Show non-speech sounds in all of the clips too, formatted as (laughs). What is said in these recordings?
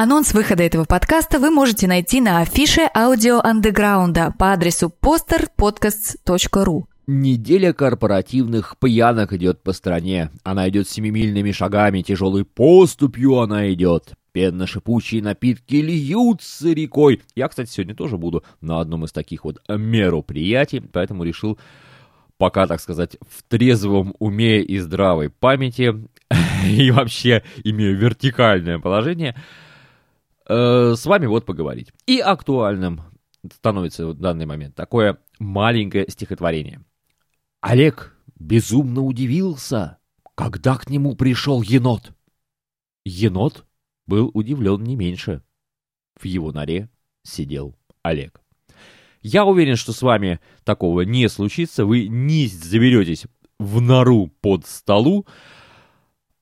Анонс выхода этого подкаста вы можете найти на афише аудио андеграунда по адресу posterpodcasts.ru. Неделя корпоративных пьянок идет по стране. Она идет семимильными шагами, тяжелой поступью она идет. Пенно-шипучие напитки льются рекой. Я, кстати, сегодня тоже буду на одном из таких вот мероприятий, поэтому решил пока, так сказать, в трезвом уме и здравой памяти (laughs) и вообще имею вертикальное положение, э, с вами вот поговорить. И актуальным становится в данный момент такое маленькое стихотворение. Олег безумно удивился, когда к нему пришел енот. Енот был удивлен не меньше. В его норе сидел Олег. Я уверен, что с вами такого не случится, вы не заберетесь в нору под столу,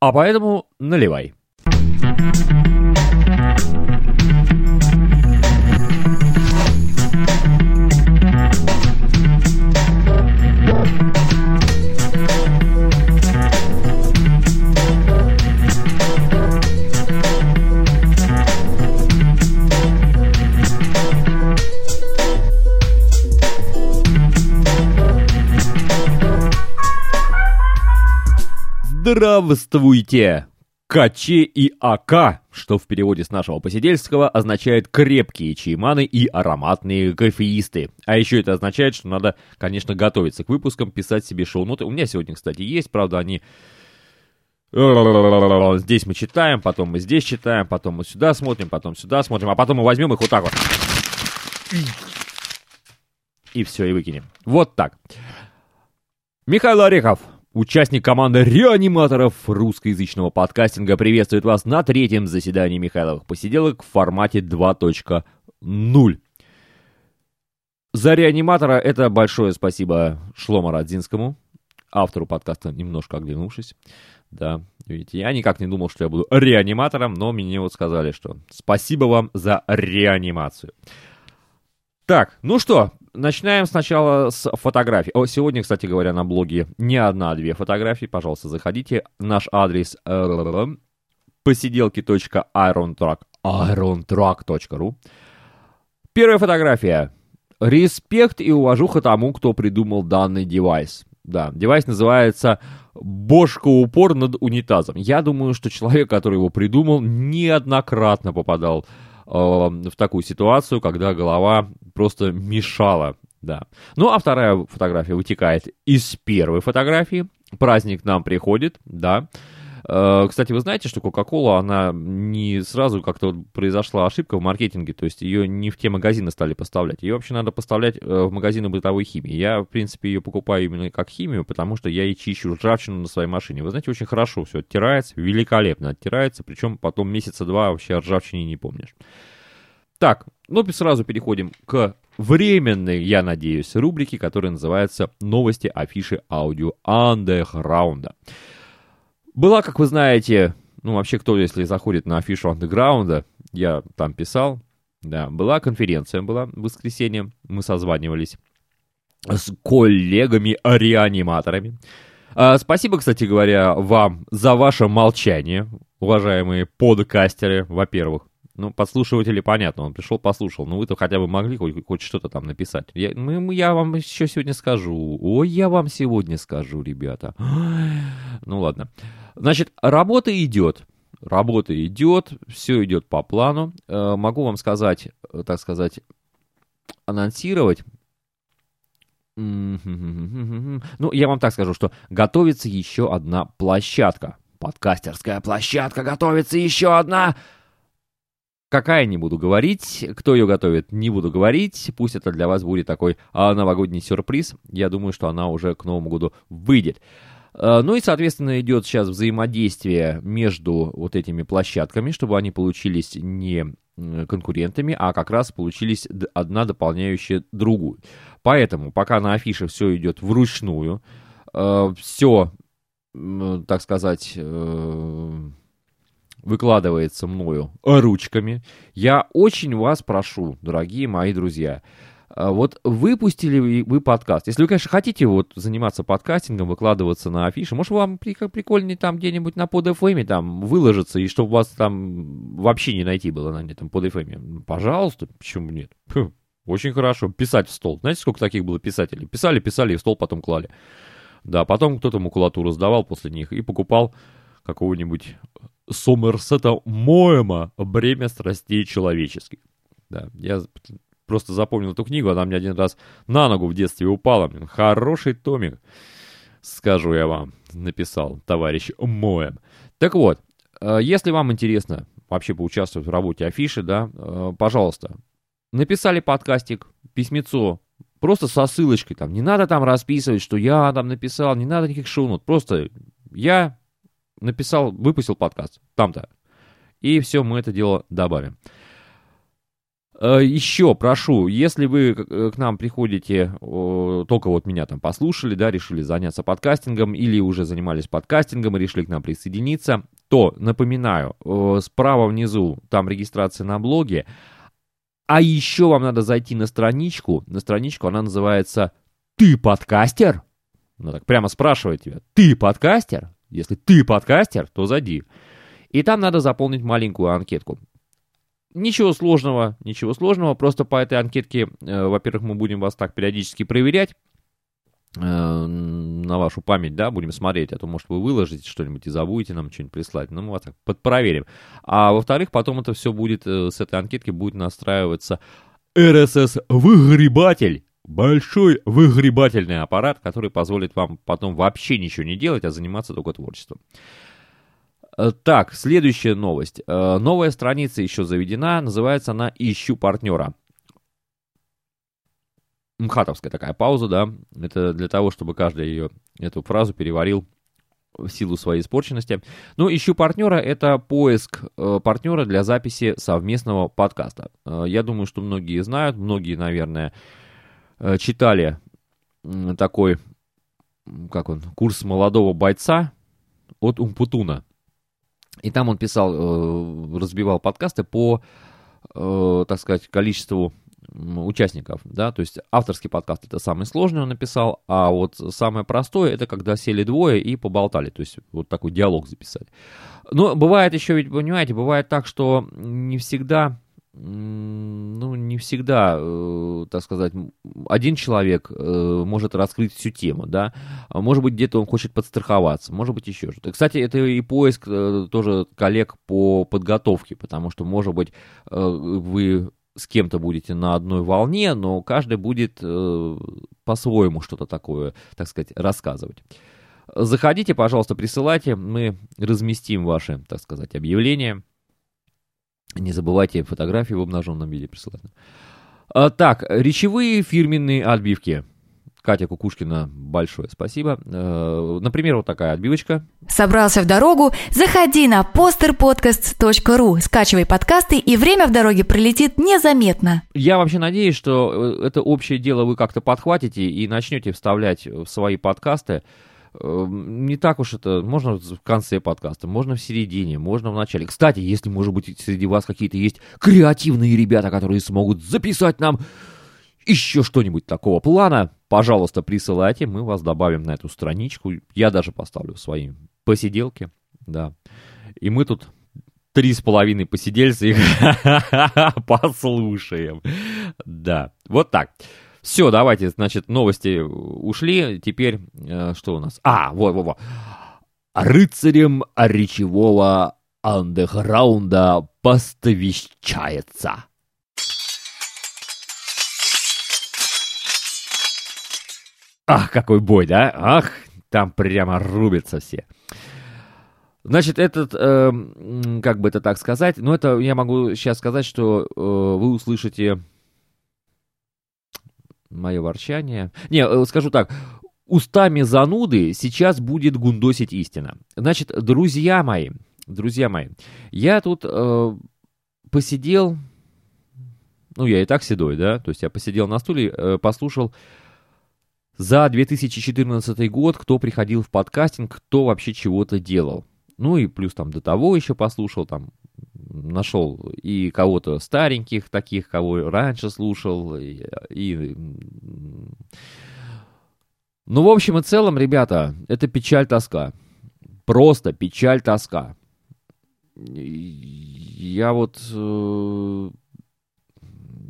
а поэтому наливай. Здравствуйте! Каче и АК, что в переводе с нашего посидельского означает крепкие чайманы и ароматные кофеисты. А еще это означает, что надо, конечно, готовиться к выпускам, писать себе шоу-ноты. У меня сегодня, кстати, есть, правда, они... Здесь мы читаем, потом мы здесь читаем, потом мы сюда смотрим, потом сюда смотрим, а потом мы возьмем их вот так вот. И все, и выкинем. Вот так. Михаил Орехов, Участник команды реаниматоров русскоязычного подкастинга приветствует вас на третьем заседании Михайловых посиделок в формате 2.0. За реаниматора это большое спасибо Шлома Радзинскому, автору подкаста «Немножко оглянувшись». Да, видите, я никак не думал, что я буду реаниматором, но мне вот сказали, что спасибо вам за реанимацию. Так, ну что, Начинаем сначала с фотографий. О, сегодня, кстати говоря, на блоге не одна, а две фотографии. Пожалуйста, заходите. Наш адрес посиделки.irontrack.irontrack.ru Первая фотография. Респект и уважуха тому, кто придумал данный девайс. Да, девайс называется бошка-упор над унитазом. Я думаю, что человек, который его придумал, неоднократно попадал э, в такую ситуацию, когда голова просто мешала, да. Ну, а вторая фотография вытекает из первой фотографии. Праздник нам приходит, да. Э, кстати, вы знаете, что Coca-Cola, она не сразу как-то произошла ошибка в маркетинге, то есть ее не в те магазины стали поставлять. Ее вообще надо поставлять э, в магазины бытовой химии. Я, в принципе, ее покупаю именно как химию, потому что я и чищу ржавчину на своей машине. Вы знаете, очень хорошо все оттирается, великолепно оттирается, причем потом месяца два вообще ржавчине не помнишь. Так, ну сразу переходим к временной, я надеюсь, рубрике, которая называется «Новости афиши аудио андеграунда». Была, как вы знаете, ну вообще кто, если заходит на афишу андеграунда, я там писал, да, была конференция, была в воскресенье, мы созванивались с коллегами-реаниматорами. А, спасибо, кстати говоря, вам за ваше молчание, уважаемые подкастеры, во-первых. Ну, подслушиватели, понятно, он пришел, послушал. Ну, вы-то хотя бы могли хоть, хоть что-то там написать. Я, мы, я вам еще сегодня скажу. Ой, я вам сегодня скажу, ребята. (gasps) Ну, ладно. Значит, работа идет. Работа идет, все идет по плану. Э, могу вам сказать, э, так сказать, анонсировать. (laughs) Ну, я вам так скажу, что готовится еще одна площадка. Подкастерская площадка готовится еще одна. Какая не буду говорить, кто ее готовит, не буду говорить. Пусть это для вас будет такой а, новогодний сюрприз. Я думаю, что она уже к Новому году выйдет. А, ну и, соответственно, идет сейчас взаимодействие между вот этими площадками, чтобы они получились не конкурентами, а как раз получились одна дополняющая другую. Поэтому пока на афише все идет вручную, а, все, так сказать, э, выкладывается мною ручками. Я очень вас прошу, дорогие мои друзья, А Вот выпустили вы- подкаст. Если вы, конечно, хотите вот заниматься подкастингом, выкладываться на афиши, может, вам при- прикольнее там где-нибудь на под FM там выложиться, и чтобы вас там вообще не найти было на этом под FM. Пожалуйста, почему нет? Очень хорошо. Писать в стол. Знаете, сколько таких было писателей? Писали, писали, и в стол потом клали. Да, потом кто-то макулатуру сдавал после них и покупал какого-нибудь Сомерсета Моэма «Бремя страстей человеческих». Да, я просто запомнил эту книгу, она мне один раз на ногу в детстве упала. Хороший томик, скажу я вам, написал товарищ Моэм. Так вот, э, если вам интересно вообще поучаствовать в работе афиши, да, э, пожалуйста, написали подкастик, письмецо, просто со ссылочкой там, не надо там расписывать, что я там написал, не надо никаких шоу просто я написал, выпустил подкаст, там-то, и все, мы это дело добавим. Э, Еще прошу, если вы к э, нам приходите, только вот меня там послушали, да, решили заняться подкастингом, или уже занимались подкастингом и решили к нам присоединиться, то, напоминаю, справа внизу там регистрация на блоге, а еще вам надо зайти на страничку, на страничку, она называется «Ты подкастер?» Ну так прямо спрашивает тебя, «Ты подкастер?» Если ты подкастер, то зайди. И там надо заполнить маленькую анкетку. Ничего сложного, ничего сложного. Просто по этой анкетке, э, во-первых, мы будем вас так периодически проверять э, на вашу память, да, будем смотреть, а то, может, вы выложите что-нибудь и забудете нам что-нибудь прислать. Ну, мы вас так подпроверим. А во-вторых, потом это все будет, э, с этой анкетки будет настраиваться RSS-выгребатель. Большой выгребательный аппарат, который позволит вам потом вообще ничего не делать, а заниматься только творчеством. Э, Так, следующая новость. Э, Новая страница еще заведена, называется она «Ищу партнера». МХАТовская такая пауза, да. Это для того, чтобы каждый ее, эту фразу переварил в силу своей испорченности. Ну, ищу партнера, это поиск э, партнера для записи совместного подкаста. Я думаю, что многие знают, многие, наверное, читали м, такой, как он, курс молодого бойца от Умпутуна. И там он писал, э, разбивал подкасты по, э, так сказать, количеству участников, да, то есть авторский подкаст это самый сложный он написал, а вот самое простое это когда сели двое и поболтали, то есть вот такой диалог записали. Но бывает еще, ведь понимаете, бывает так, что не всегда, не всегда, э, так сказать, один человек э, может раскрыть всю тему, да, а может быть где-то он хочет подстраховаться, может быть еще что-то. Кстати, это и поиск э, тоже коллег по подготовке, потому что, может быть, э, вы с кем-то будете на одной волне, но каждый будет э, по-своему что-то такое, так сказать, рассказывать. Заходите, пожалуйста, присылайте, мы разместим ваши, так сказать, объявления. Не забывайте фотографии в обнаженном виде присылать. А, так, речевые фирменные отбивки. Катя Кукушкина, большое спасибо. Э, например, вот такая отбивочка. Собрался в дорогу? Заходи на posterpodcast.ru, скачивай подкасты, и время в дороге пролетит незаметно. Я вообще надеюсь, что э, это общее дело вы как-то подхватите и начнете вставлять в свои подкасты. Э, Не так уж это, можно в конце подкаста, можно в середине, можно в начале. Кстати, если, может быть, среди вас какие-то есть креативные ребята, которые смогут записать нам еще что-нибудь такого плана, пожалуйста, присылайте, мы вас добавим на эту страничку. Я даже поставлю свои посиделки, да. И мы тут три с половиной посидельца их (laughs) послушаем. Да, вот так. Все, давайте, значит, новости ушли. Теперь э, что у нас? А, вот, вот, вот. Рыцарем речевого андеграунда поставещается. Ах, какой бой, да? Ах, там прямо рубятся все. Значит, этот, э, как бы это так сказать, ну это я могу сейчас сказать, что э, вы услышите мое ворчание. Не, э, скажу так, устами зануды сейчас будет гундосить истина. Значит, друзья мои, друзья мои, я тут э, посидел, ну я и так седой, да, то есть я посидел на стуле, э, послушал за 2014 год, кто приходил в подкастинг, кто вообще чего-то делал. Ну и плюс там до того еще послушал, там нашел и кого-то стареньких таких, кого раньше слушал, и, и... Ну, в общем и целом, ребята, это печаль, тоска. Просто печаль, тоска. Я вот э,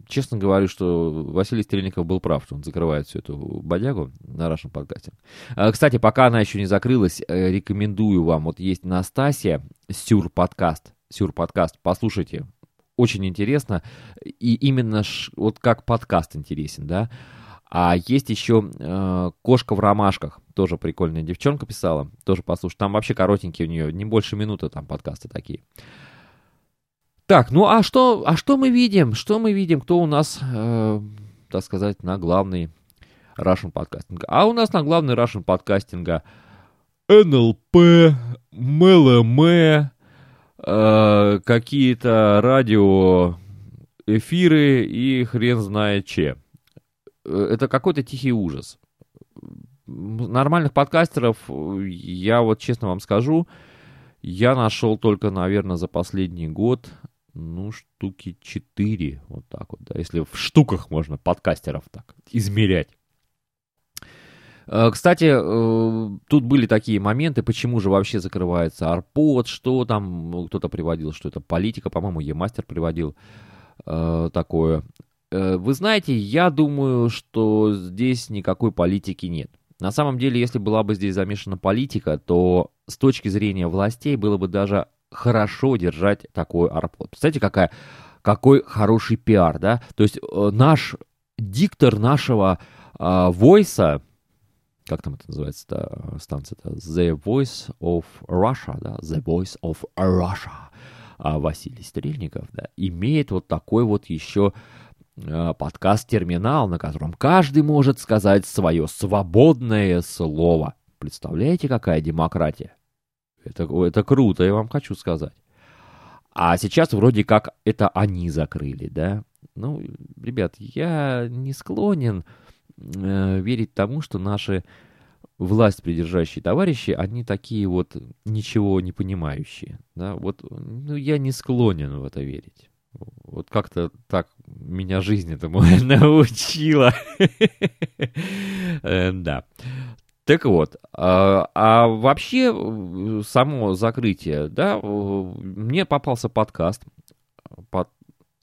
честно говорю, что Василий Стрельников был прав, что он закрывает всю эту бодягу на Russian подкасте. А, кстати, пока она еще не закрылась, э, рекомендую вам, вот есть Настасья Сюр подкаст, Сюр подкаст, послушайте, очень интересно, и именно ш, вот как подкаст интересен, да. А есть еще э, «Кошка в ромашках», тоже прикольная девчонка писала, тоже послушай. Там вообще коротенькие у нее, не больше минуты там подкасты такие. Так, ну а что, а что мы видим? Что мы видим? Кто у нас, э, так сказать, на главный Russian подкастинг? А у нас на главный Russian подкастинга НЛП, МЛМ, э, какие-то радио эфиры и хрен знает че. Э, это какой-то тихий ужас. Нормальных подкастеров, я вот честно вам скажу, я нашел только, наверное, за последний год ну, штуки 4, вот так вот, да, если в штуках можно подкастеров так измерять. Э, кстати, э, тут были такие моменты, почему же вообще закрывается Арпод, что там, ну, кто-то приводил, что это политика, по-моему, Е-мастер приводил э, такое. Вы знаете, я думаю, что здесь никакой политики нет. На самом деле, если была бы здесь замешана политика, то с точки зрения властей было бы даже хорошо держать такой арпод. Представляете, какая, какой хороший пиар, да? То есть наш диктор нашего э, войса, как там это называется станция-то? The Voice of Russia, да? The Voice of Russia. А Василий Стрельников, да, имеет вот такой вот еще э, подкаст-терминал, на котором каждый может сказать свое свободное слово. Представляете, какая демократия? Это, это круто, я вам хочу сказать. А сейчас вроде как это они закрыли, да? Ну, ребят, я не склонен э, верить тому, что наши власть придержащие товарищи, они такие вот ничего не понимающие. Да? Вот, ну, я не склонен в это верить. Вот как-то так меня жизнь этому (laughs) научила. Э, да. Так вот, а, а вообще э, само закрытие, да, мне попался подкаст, под,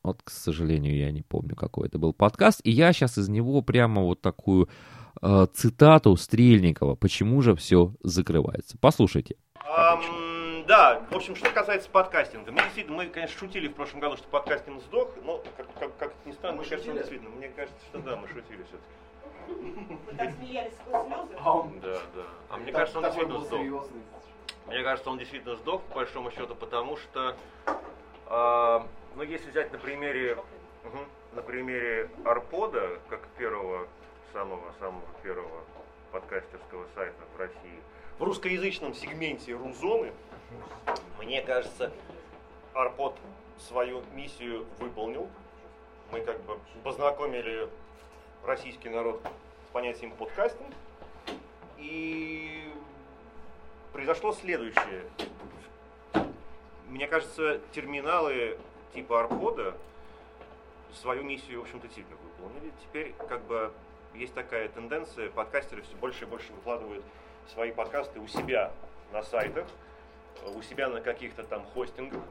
вот, к сожалению, я не помню, какой это был подкаст, и я сейчас из него прямо вот такую э, цитату Стрельникова, почему же все закрывается. Послушайте. Um, да, в общем, что касается подкастинга, мы действительно, мы, конечно, шутили в прошлом году, что подкастинг сдох, но как, как, как ни странно, мне кажется, действительно, мне кажется, что да, мы шутили все-таки. Вы так смеялись сквозь слезы? Да, да. А мне кажется, он действительно сдох. Мне кажется, он действительно сдох, по большому счету, потому что, э, ну, если взять на примере, угу, на примере Арпода, как первого, самого-самого первого подкастерского сайта в России, в русскоязычном сегменте Рузоны, мне кажется, Арпод свою миссию выполнил. Мы как бы познакомили российский народ с понятием подкастинг. И произошло следующее. Мне кажется, терминалы типа Арпода свою миссию, в общем-то, сильно выполнили. Теперь как бы есть такая тенденция, подкастеры все больше и больше выкладывают свои подкасты у себя на сайтах, у себя на каких-то там хостингах,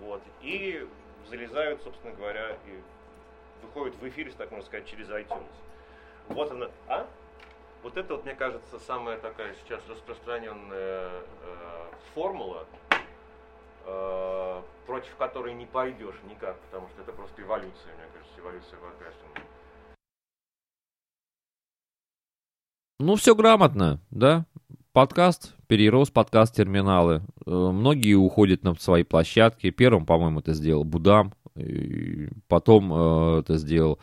вот, и залезают, собственно говоря, и выходит в эфире, так можно сказать, через iTunes. Вот она, а? Вот это, вот, мне кажется, самая такая сейчас распространенная э, формула, э, против которой не пойдешь никак, потому что это просто эволюция, мне кажется, эволюция подкастинга. Ну, все грамотно, да? Подкаст перерос подкаст-терминалы. Э, многие уходят на свои площадки. Первым, по-моему, это сделал Будам. И потом э, это сделал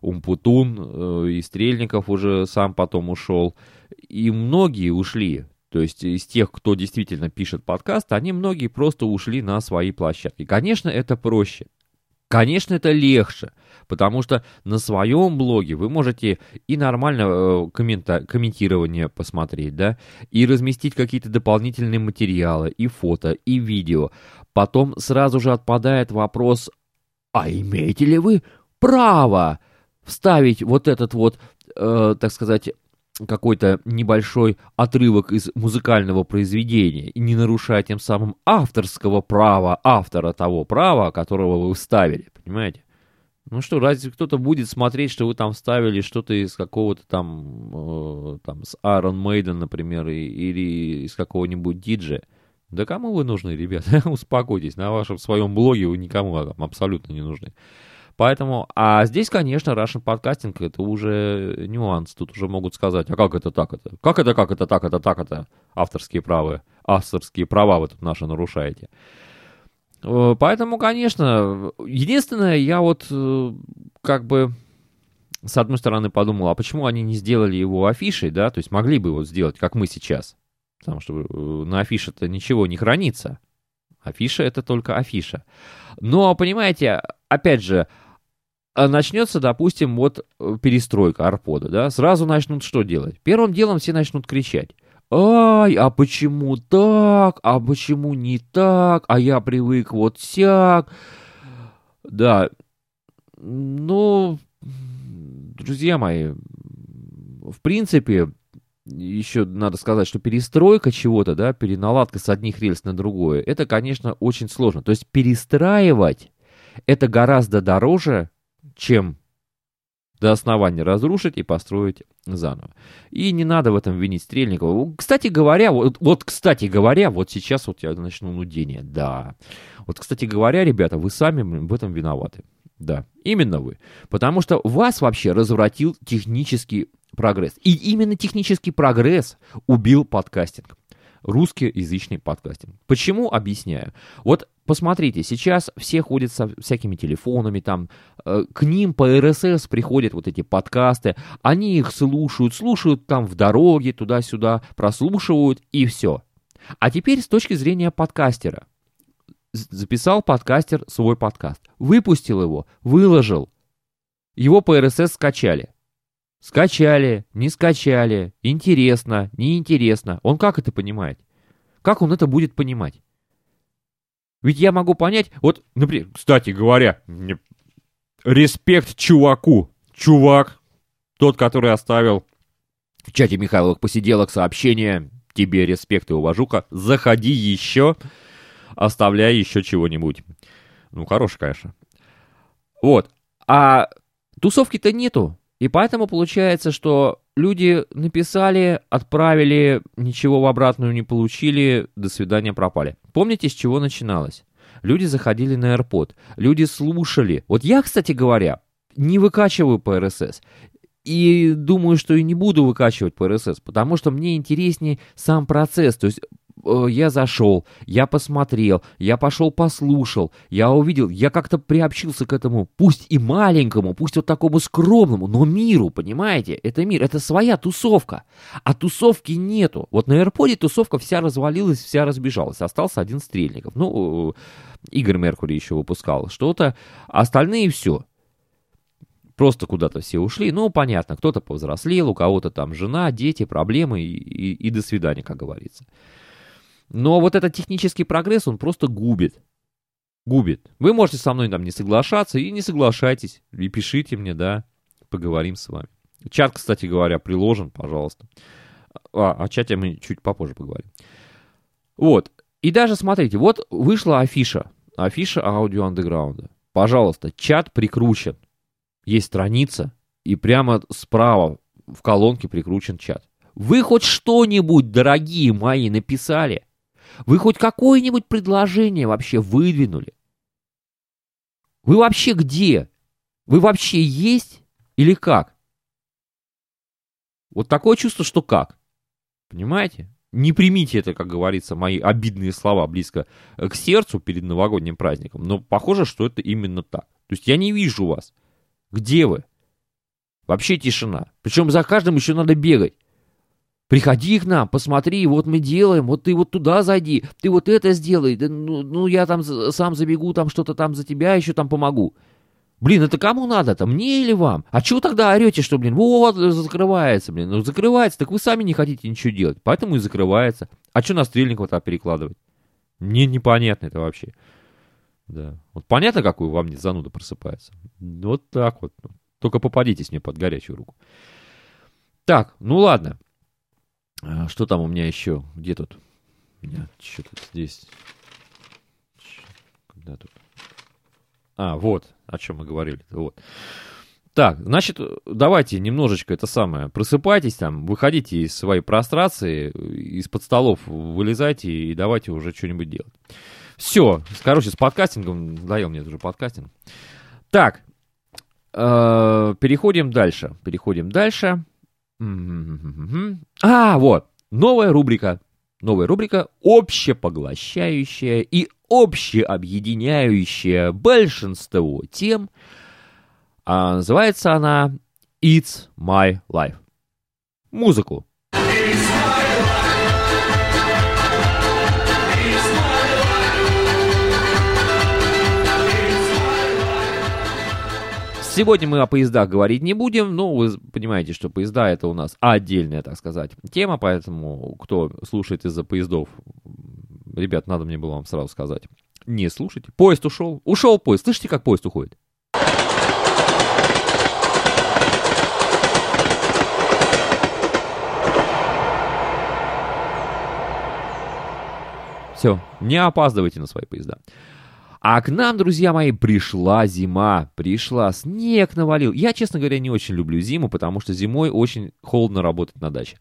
Умпутун, э, и Стрельников уже сам потом ушел. И многие ушли. То есть из тех, кто действительно пишет подкаст, они многие просто ушли на свои площадки. Конечно, это проще. Конечно, это легче, потому что на своем блоге вы можете и нормально э, коммента- комментирование посмотреть, да, и разместить какие-то дополнительные материалы, и фото, и видео. Потом сразу же отпадает вопрос, а имеете ли вы право вставить вот этот вот, э, так сказать, какой-то небольшой отрывок из музыкального произведения и не нарушая тем самым авторского права автора того права, которого вы вставили, понимаете? Ну что, разве кто-то будет смотреть, что вы там вставили что-то из какого-то там, э, там, с Iron Maiden, например, и, или из какого-нибудь диджея? Да кому вы нужны, ребята? (laughs) Успокойтесь, на вашем своем блоге вы никому абсолютно не нужны. Поэтому, а здесь, конечно, Russian подкастинг это уже нюанс. Тут уже могут сказать, а как это так это? Как это, как это так, это так, это авторские права, авторские права вы тут наши нарушаете. Э, поэтому, конечно, единственное, я вот э, как бы с одной стороны подумал, а почему они не сделали его афишей, да, то есть могли бы его сделать, как мы сейчас, потому что э, на афише-то ничего не хранится. Афиша это только афиша. Но, понимаете, опять же, начнется, допустим, вот э, перестройка арпода, да, сразу начнут что делать? Первым делом все начнут кричать. Ай, а почему так? А почему не так? А я привык вот сяк. Да, ну, друзья мои, в принципе, еще надо сказать, что перестройка чего-то, да, переналадка с одних рельс на другое, это, конечно, очень сложно. То есть перестраивать это гораздо дороже, чем до основания разрушить и построить заново. И не надо в этом винить Стрельникова. Кстати говоря, вот, вот кстати говоря, вот сейчас вот я начну нудение. Да. Вот, кстати говоря, ребята, вы сами в этом виноваты. Да, именно вы. Потому что вас вообще развратил технический прогресс. И именно технический прогресс убил подкастинг русскоязычный подкастинг. Почему? Объясняю. Вот посмотрите, сейчас все ходят со всякими телефонами, там, э, к ним по РСС приходят вот эти подкасты, они их слушают, слушают там в дороге, туда-сюда, прослушивают и все. А теперь с точки зрения подкастера. Записал подкастер свой подкаст, выпустил его, выложил, его по РСС скачали – Скачали, не скачали, интересно, неинтересно. Он как это понимает? Как он это будет понимать? Ведь я могу понять, вот, например, кстати говоря, респект чуваку. Чувак, тот, который оставил в чате Михайловых посиделок сообщение, тебе респект и уважуха, заходи еще, оставляй еще чего-нибудь. Ну, хороший, конечно. Вот. А тусовки-то нету. И поэтому получается, что люди написали, отправили, ничего в обратную не получили, до свидания пропали. Помните, с чего начиналось? Люди заходили на AirPod, люди слушали. Вот я, кстати говоря, не выкачиваю по RSS. И думаю, что и не буду выкачивать по RSS, потому что мне интереснее сам процесс. То есть я зашел, я посмотрел, я пошел послушал, я увидел, я как-то приобщился к этому, пусть и маленькому, пусть вот такому скромному, но миру, понимаете? Это мир, это своя тусовка. А тусовки нету. Вот на AirPod тусовка вся развалилась, вся разбежалась. Остался один Стрельников. Ну, Игорь Меркури еще выпускал что-то. Остальные все. Просто куда-то все ушли. Ну, понятно, кто-то повзрослел, у кого-то там жена, дети, проблемы и, и, и до свидания, как говорится. Но вот этот технический прогресс, он просто губит. Губит. Вы можете со мной там не соглашаться, и не соглашайтесь. И пишите мне, да, поговорим с вами. Чат, кстати говоря, приложен, пожалуйста. А, о чате мы чуть попозже поговорим. Вот. И даже, смотрите, вот вышла афиша. Афиша аудио андеграунда. Пожалуйста, чат прикручен. Есть страница, и прямо справа в колонке прикручен чат. Вы хоть что-нибудь, дорогие мои, написали? Вы хоть какое-нибудь предложение вообще выдвинули? Вы вообще где? Вы вообще есть или как? Вот такое чувство, что как. Понимаете? Не примите это, как говорится, мои обидные слова близко к сердцу перед новогодним праздником, но похоже, что это именно так. То есть я не вижу вас. Где вы? Вообще тишина. Причем за каждым еще надо бегать. Приходи к нам, посмотри, вот мы делаем, вот ты вот туда зайди, ты вот это сделай, да, ну, ну я там сам забегу, там что-то там за тебя еще там помогу. Блин, это кому надо-то, мне или вам? А чего тогда орете, что, блин, вот, закрывается, блин, ну закрывается, так вы сами не хотите ничего делать, поэтому и закрывается. А что на Стрельникова-то перекладывать? Мне непонятно это вообще. Да. Вот понятно, какую вам зануда просыпается? Вот так вот. Только попадитесь мне под горячую руку. Так, ну ладно. А, что там у меня еще? Где тут? У меня что тут здесь? Когда тут? А, вот, о чем мы говорили. Вот. Так, значит, давайте немножечко это самое. Просыпайтесь там, выходите из своей прострации, из-под столов вылезайте и давайте уже что-нибудь делать. Все, короче, с подкастингом, надоел мне уже подкастинг. Так, э, переходим дальше. Переходим дальше. А, вот, новая рубрика. Новая рубрика общепоглощающая и общеобъединяющая большинство тем. А называется она It's My Life. Музыку. Сегодня мы о поездах говорить не будем, но вы понимаете, что поезда это у нас отдельная, так сказать, тема, поэтому кто слушает из-за поездов, ребят, надо мне было вам сразу сказать, не слушайте. Поезд ушел, ушел поезд, слышите, как поезд уходит? Все, не опаздывайте на свои поезда. А к нам, друзья мои, пришла зима, пришла, снег навалил. Я, честно говоря, не очень люблю зиму, потому что зимой очень холодно работать на даче.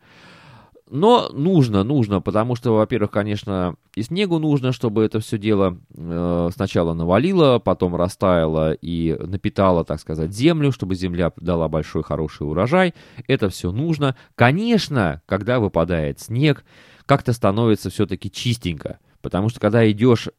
Но нужно, нужно, потому что, во-первых, конечно, и снегу нужно, чтобы это все дело э, сначала навалило, потом растаяло и напитало, так сказать, землю, чтобы земля дала большой хороший урожай. Это все нужно. Конечно, когда выпадает снег, как-то становится все-таки чистенько. Потому что когда идешь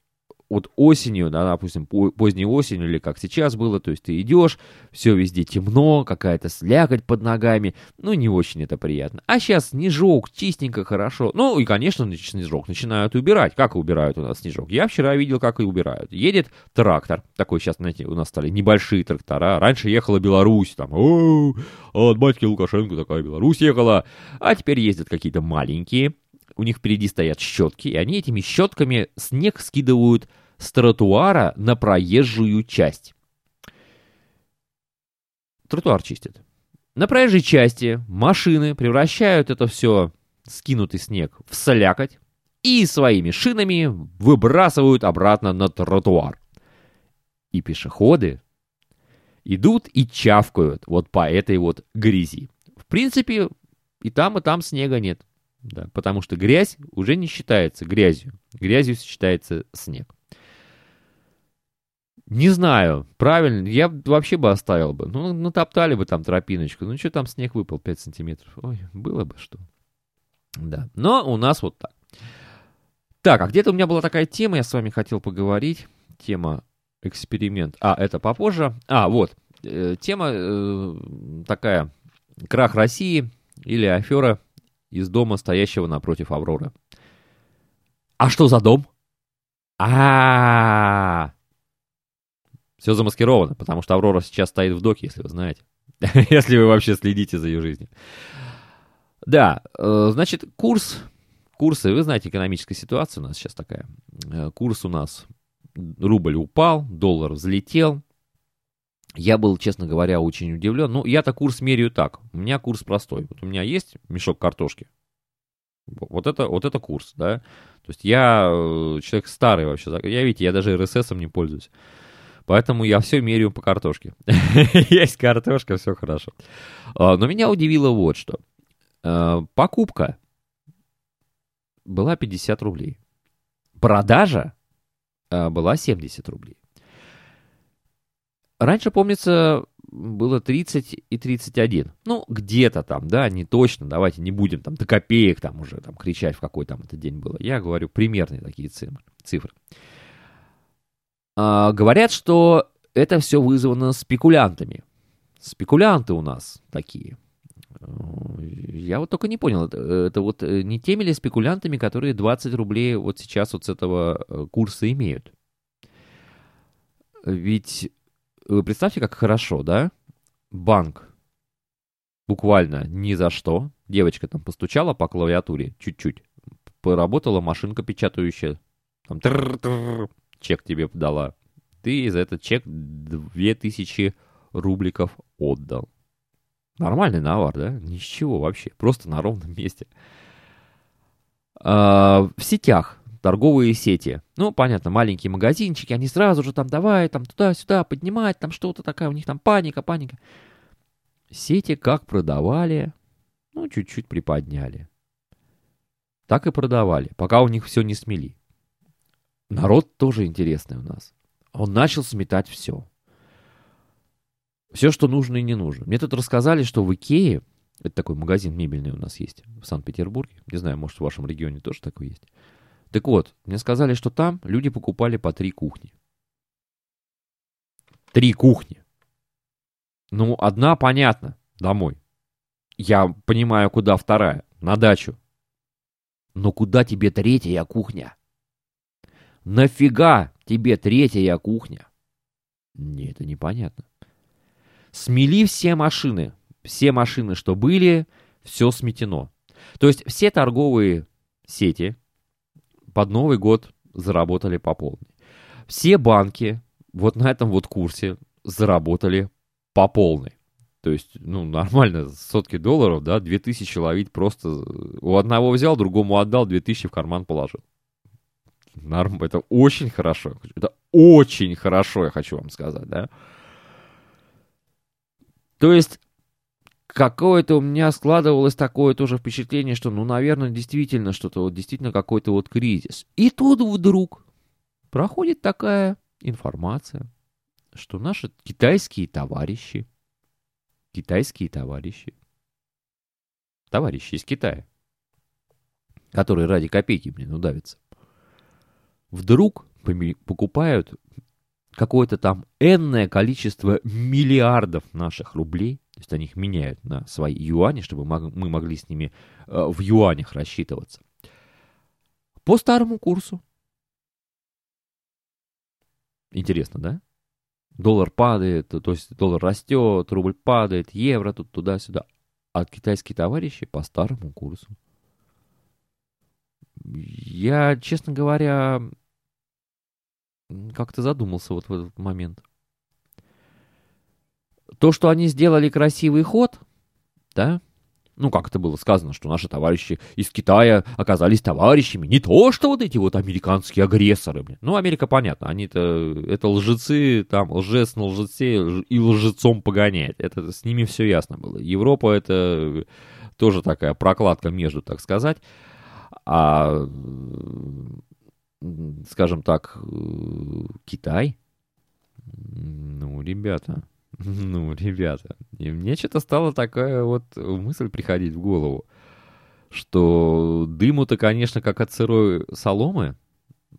вот осенью, да, допустим, поздней осенью или как сейчас было, то есть ты идешь, все везде темно, какая-то слякоть под ногами, ну, не очень это приятно. А сейчас снежок, чистенько, хорошо. Ну, и, конечно, снежок начинают убирать. Как убирают у нас снежок? Я вчера видел, как и убирают. Едет трактор, такой сейчас, знаете, у нас стали небольшие трактора. Раньше ехала Беларусь, там, о, от батьки Лукашенко такая Беларусь ехала. А теперь ездят какие-то маленькие, у них впереди стоят щетки, и они этими щетками снег скидывают с тротуара на проезжую часть. Тротуар чистят. На проезжей части машины превращают это все, скинутый снег, в солякоть и своими шинами выбрасывают обратно на тротуар. И пешеходы идут и чавкают вот по этой вот грязи. В принципе, и там, и там снега нет. Да, потому что грязь уже не считается грязью. Грязью считается снег. Не знаю, правильно, я вообще бы оставил бы. Ну, натоптали бы там тропиночку. Ну, что там снег выпал 5 сантиметров? Ой, было бы что. Да, но у нас вот так. Так, а где-то у меня была такая тема, я с вами хотел поговорить. Тема эксперимент. А, это попозже. А, вот. Э, тема э, такая. Крах России или афера из дома, стоящего напротив Авроры. А что за дом? А, все замаскировано, потому что Аврора сейчас стоит в доке, если вы знаете. (laughs) если вы вообще следите за ее жизнью. Да, э, значит, курс, курсы, вы знаете, экономическая ситуация у нас сейчас такая. Э, курс у нас, рубль упал, доллар взлетел. Я был, честно говоря, очень удивлен. Ну, я-то курс меряю так. У меня курс простой. Вот у меня есть мешок картошки. Вот это, вот это курс, да. То есть я э, человек старый вообще. Я, видите, я даже РССом не пользуюсь. Поэтому я все меряю по картошке. (laughs) Есть картошка, все хорошо. А, но меня удивило вот что. А, покупка была 50 рублей. Продажа а, была 70 рублей. Раньше, помнится, было 30 и 31. Ну, где-то там, да, не точно. Давайте не будем там до копеек там уже там кричать, в какой там это день было. Я говорю примерные такие цифры. А, говорят, что это все вызвано спекулянтами. Спекулянты у нас такие. Я вот только не понял, это, это вот э, не теми ли спекулянтами, которые 20 рублей вот сейчас вот с этого э, курса имеют? Ведь представьте, как хорошо, да? Банк буквально ни за что. Девочка там постучала по клавиатуре чуть-чуть. Поработала машинка печатающая. Там трррр, чек тебе подала. Ты за этот чек 2000 рубликов отдал. Нормальный навар, да? Ничего вообще. Просто на ровном месте. А, в сетях торговые сети. Ну, понятно, маленькие магазинчики, они сразу же там давай, там туда-сюда поднимать, там что-то такая, у них там паника, паника. Сети как продавали, ну, чуть-чуть приподняли. Так и продавали, пока у них все не смели. Народ тоже интересный у нас. Он начал сметать все. Все, что нужно и не нужно. Мне тут рассказали, что в Икее, это такой магазин мебельный у нас есть в Санкт-Петербурге, не знаю, может, в вашем регионе тоже такой есть. Так вот, мне сказали, что там люди покупали по три кухни. Три кухни. Ну, одна, понятно, домой. Я понимаю, куда вторая, на дачу. Но куда тебе третья кухня? Нафига тебе третья кухня? Не, это непонятно. Смели все машины. Все машины, что были, все сметено. То есть все торговые сети под Новый год заработали по полной. Все банки вот на этом вот курсе заработали по полной. То есть, ну, нормально, сотки долларов, да, 2000 ловить просто... У одного взял, другому отдал, 2000 в карман положил. Норм, это очень хорошо. Это очень хорошо, я хочу вам сказать, да. То есть, какое-то у меня складывалось такое тоже впечатление, что, ну, наверное, действительно что-то, вот действительно какой-то вот кризис. И тут вдруг проходит такая информация, что наши китайские товарищи, китайские товарищи, товарищи из Китая, которые ради копейки, блин, удавятся, вдруг покупают какое-то там энное количество миллиардов наших рублей, то есть они их меняют на свои юани, чтобы мы могли с ними э, в юанях рассчитываться, по старому курсу. Интересно, да? Доллар падает, то есть доллар растет, рубль падает, евро тут туда-сюда. А китайские товарищи по старому курсу. Я, честно говоря, как-то задумался вот в этот момент. То, что они сделали красивый ход, да, ну, как это было сказано, что наши товарищи из Китая оказались товарищами, не то, что вот эти вот американские агрессоры, блин. Ну, Америка, понятно, они-то, это лжецы, там, лжец на лжеце и лжецом погоняет. Это с ними все ясно было. Европа это тоже такая прокладка между, так сказать. А скажем так, э, Китай. Ну, ребята, ну, ребята. И мне что-то стала такая вот мысль приходить в голову, что дыму-то, конечно, как от сырой соломы,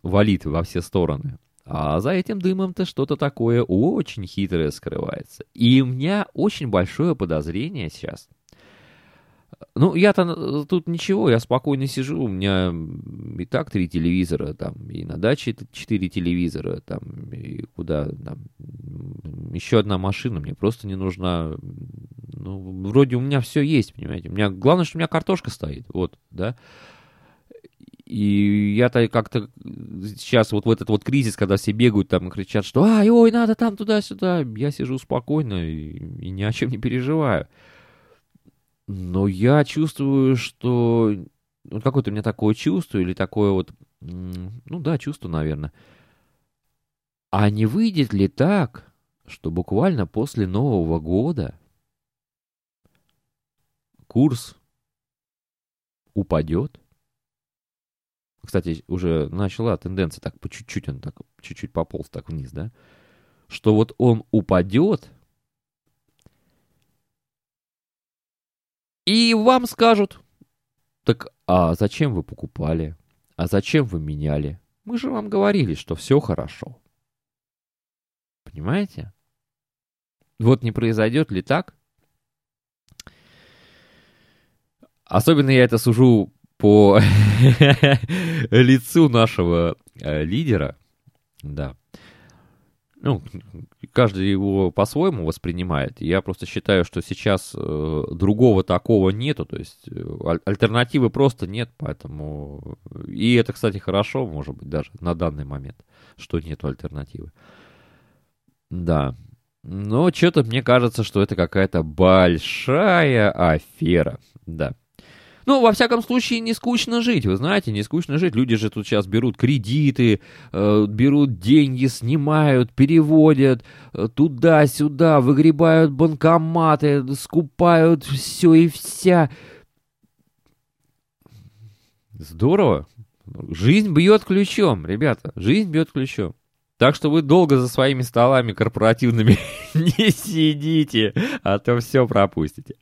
валит во все стороны. А за этим дымом-то что-то такое очень хитрое скрывается. И у меня очень большое подозрение сейчас – ну, я-то э, тут ничего, я спокойно сижу, у меня и так три телевизора, там, и на даче четыре телевизора, там, и куда, там, еще одна машина, мне просто не нужна, ну, вроде у меня все есть, понимаете, у меня, главное, что у меня картошка стоит, вот, да, и я-то как-то сейчас вот в этот вот кризис, когда все бегают там и кричат, что «Ай, ой, надо там туда-сюда», я сижу спокойно и, и ни о чем не переживаю. Но я чувствую, что... Вот какое-то у меня такое чувство, или такое вот... Ну да, чувство, наверное. А не выйдет ли так, что буквально после Нового года курс упадет? Кстати, уже начала тенденция так по чуть-чуть, он так чуть-чуть пополз так вниз, да? Что вот он упадет, И вам скажут, так а зачем вы покупали? А зачем вы меняли? Мы же вам говорили, что все хорошо. Понимаете? Вот не произойдет ли так, Особенно я это сужу по (laughs) лицу нашего э, лидера. Да. Ну, каждый его по-своему воспринимает. Я просто считаю, что сейчас э, другого такого нету, то есть э, аль- альтернативы просто нет, поэтому... И это, кстати, хорошо, может быть, даже на данный момент, что нет альтернативы. Да. Но что-то мне кажется, что это какая-то большая афера. Да. Ну, во всяком случае, не скучно жить, вы знаете, не скучно жить. Люди же тут сейчас берут кредиты, э, берут деньги, снимают, переводят э, туда-сюда, выгребают банкоматы, скупают все и вся. Здорово. Жизнь бьет ключом, ребята, жизнь бьет ключом. Так что вы долго за своими столами корпоративными (laughs) не сидите, а то все пропустите.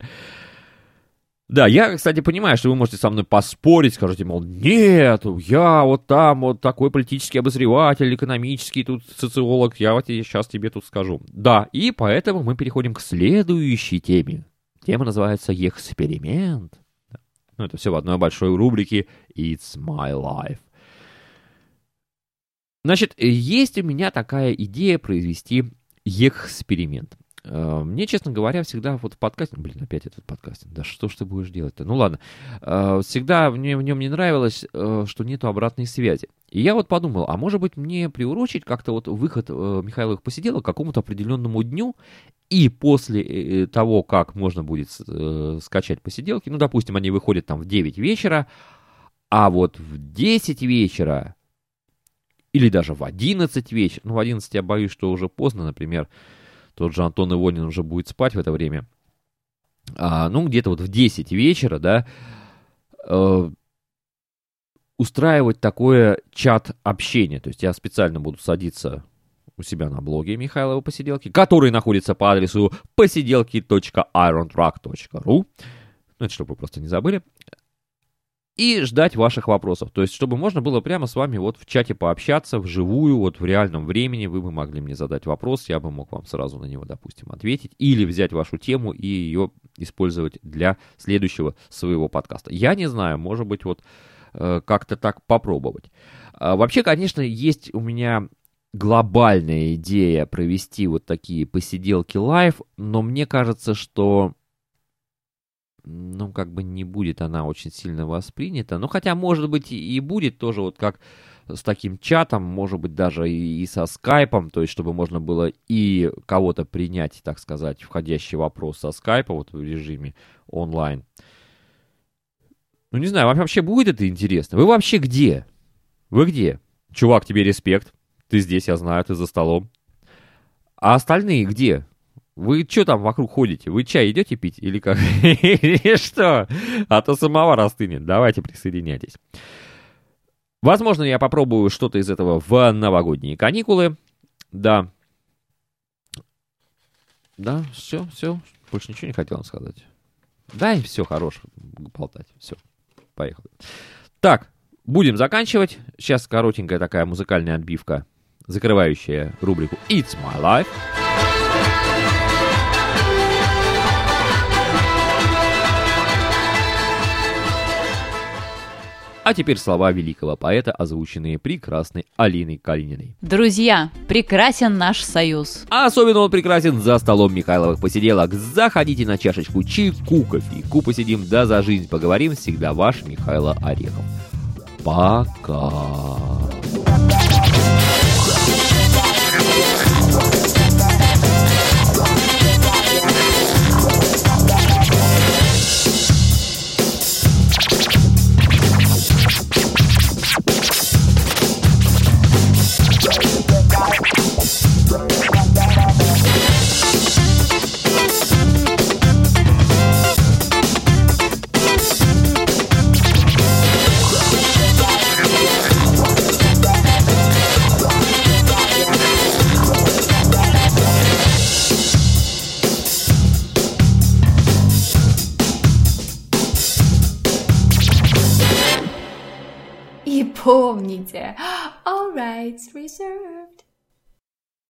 Да, я, кстати, понимаю, что вы можете со мной поспорить, скажете, мол, нет, я вот там вот такой политический обозреватель, экономический тут социолог, я вот сейчас тебе тут скажу. Да, и поэтому мы переходим к следующей теме. Тема называется «Эксперимент». Ну, это все в одной большой рубрике «It's my life». Значит, есть у меня такая идея произвести эксперимент. Э, мне, честно говоря, всегда вот в подкасте... Блин, опять этот подкаст. Да что ж ты будешь делать-то? Ну ладно. Э, всегда мне в нем не нравилось, э, что нету обратной связи. И я вот подумал, а может быть мне приурочить как-то вот выход Михайловых посиделок к какому-то определенному дню, и после того, как можно будет скачать посиделки, ну, допустим, они выходят там в 9 вечера, а вот в 10 вечера или даже в 11 вечера, ну, в 11 я боюсь, что уже поздно, например, тот же Антон Ивонин уже будет спать в это время. А, ну, где-то вот в 10 вечера, да, э, устраивать такое чат-общение. То есть я специально буду садиться у себя на блоге Михайлова Посиделки, который находится по адресу посиделки.irontrack.ru. Ну, это чтобы вы просто не забыли и ждать ваших вопросов. То есть, чтобы можно было прямо с вами вот в чате пообщаться вживую, вот в реальном времени, вы бы могли мне задать вопрос, я бы мог вам сразу на него, допустим, ответить, или взять вашу тему и ее использовать для следующего своего подкаста. Я не знаю, может быть, вот э, как-то так попробовать. А, вообще, конечно, есть у меня глобальная идея провести вот такие посиделки live, но мне кажется, что ну, как бы не будет она очень сильно воспринята. Ну, хотя, может быть, и будет тоже вот как с таким чатом, может быть, даже и, и со скайпом, то есть, чтобы можно было и кого-то принять, так сказать, входящий вопрос со скайпа, вот в режиме онлайн. Ну, не знаю, вам вообще будет это интересно? Вы вообще где? Вы где? Чувак, тебе респект. Ты здесь, я знаю, ты за столом. А остальные где? Вы что там вокруг ходите? Вы чай идете пить или как? (laughs) Или что? А то самовар остынет. Давайте присоединяйтесь. Возможно, я попробую что-то из этого в новогодние каникулы. Да. Да, все, все. Больше ничего не хотел сказать. Да, и все, хорош болтать. Все, поехали. Так, будем заканчивать. Сейчас коротенькая такая музыкальная отбивка, закрывающая рубрику It's My Life. А теперь слова великого поэта, озвученные прекрасной Алиной Калининой. Друзья, прекрасен наш союз. А особенно он прекрасен за столом Михайловых посиделок. Заходите на чашечку чайку, кофейку посидим, да за жизнь поговорим. Всегда ваш Михайло Орехов. Пока. All rights reserved.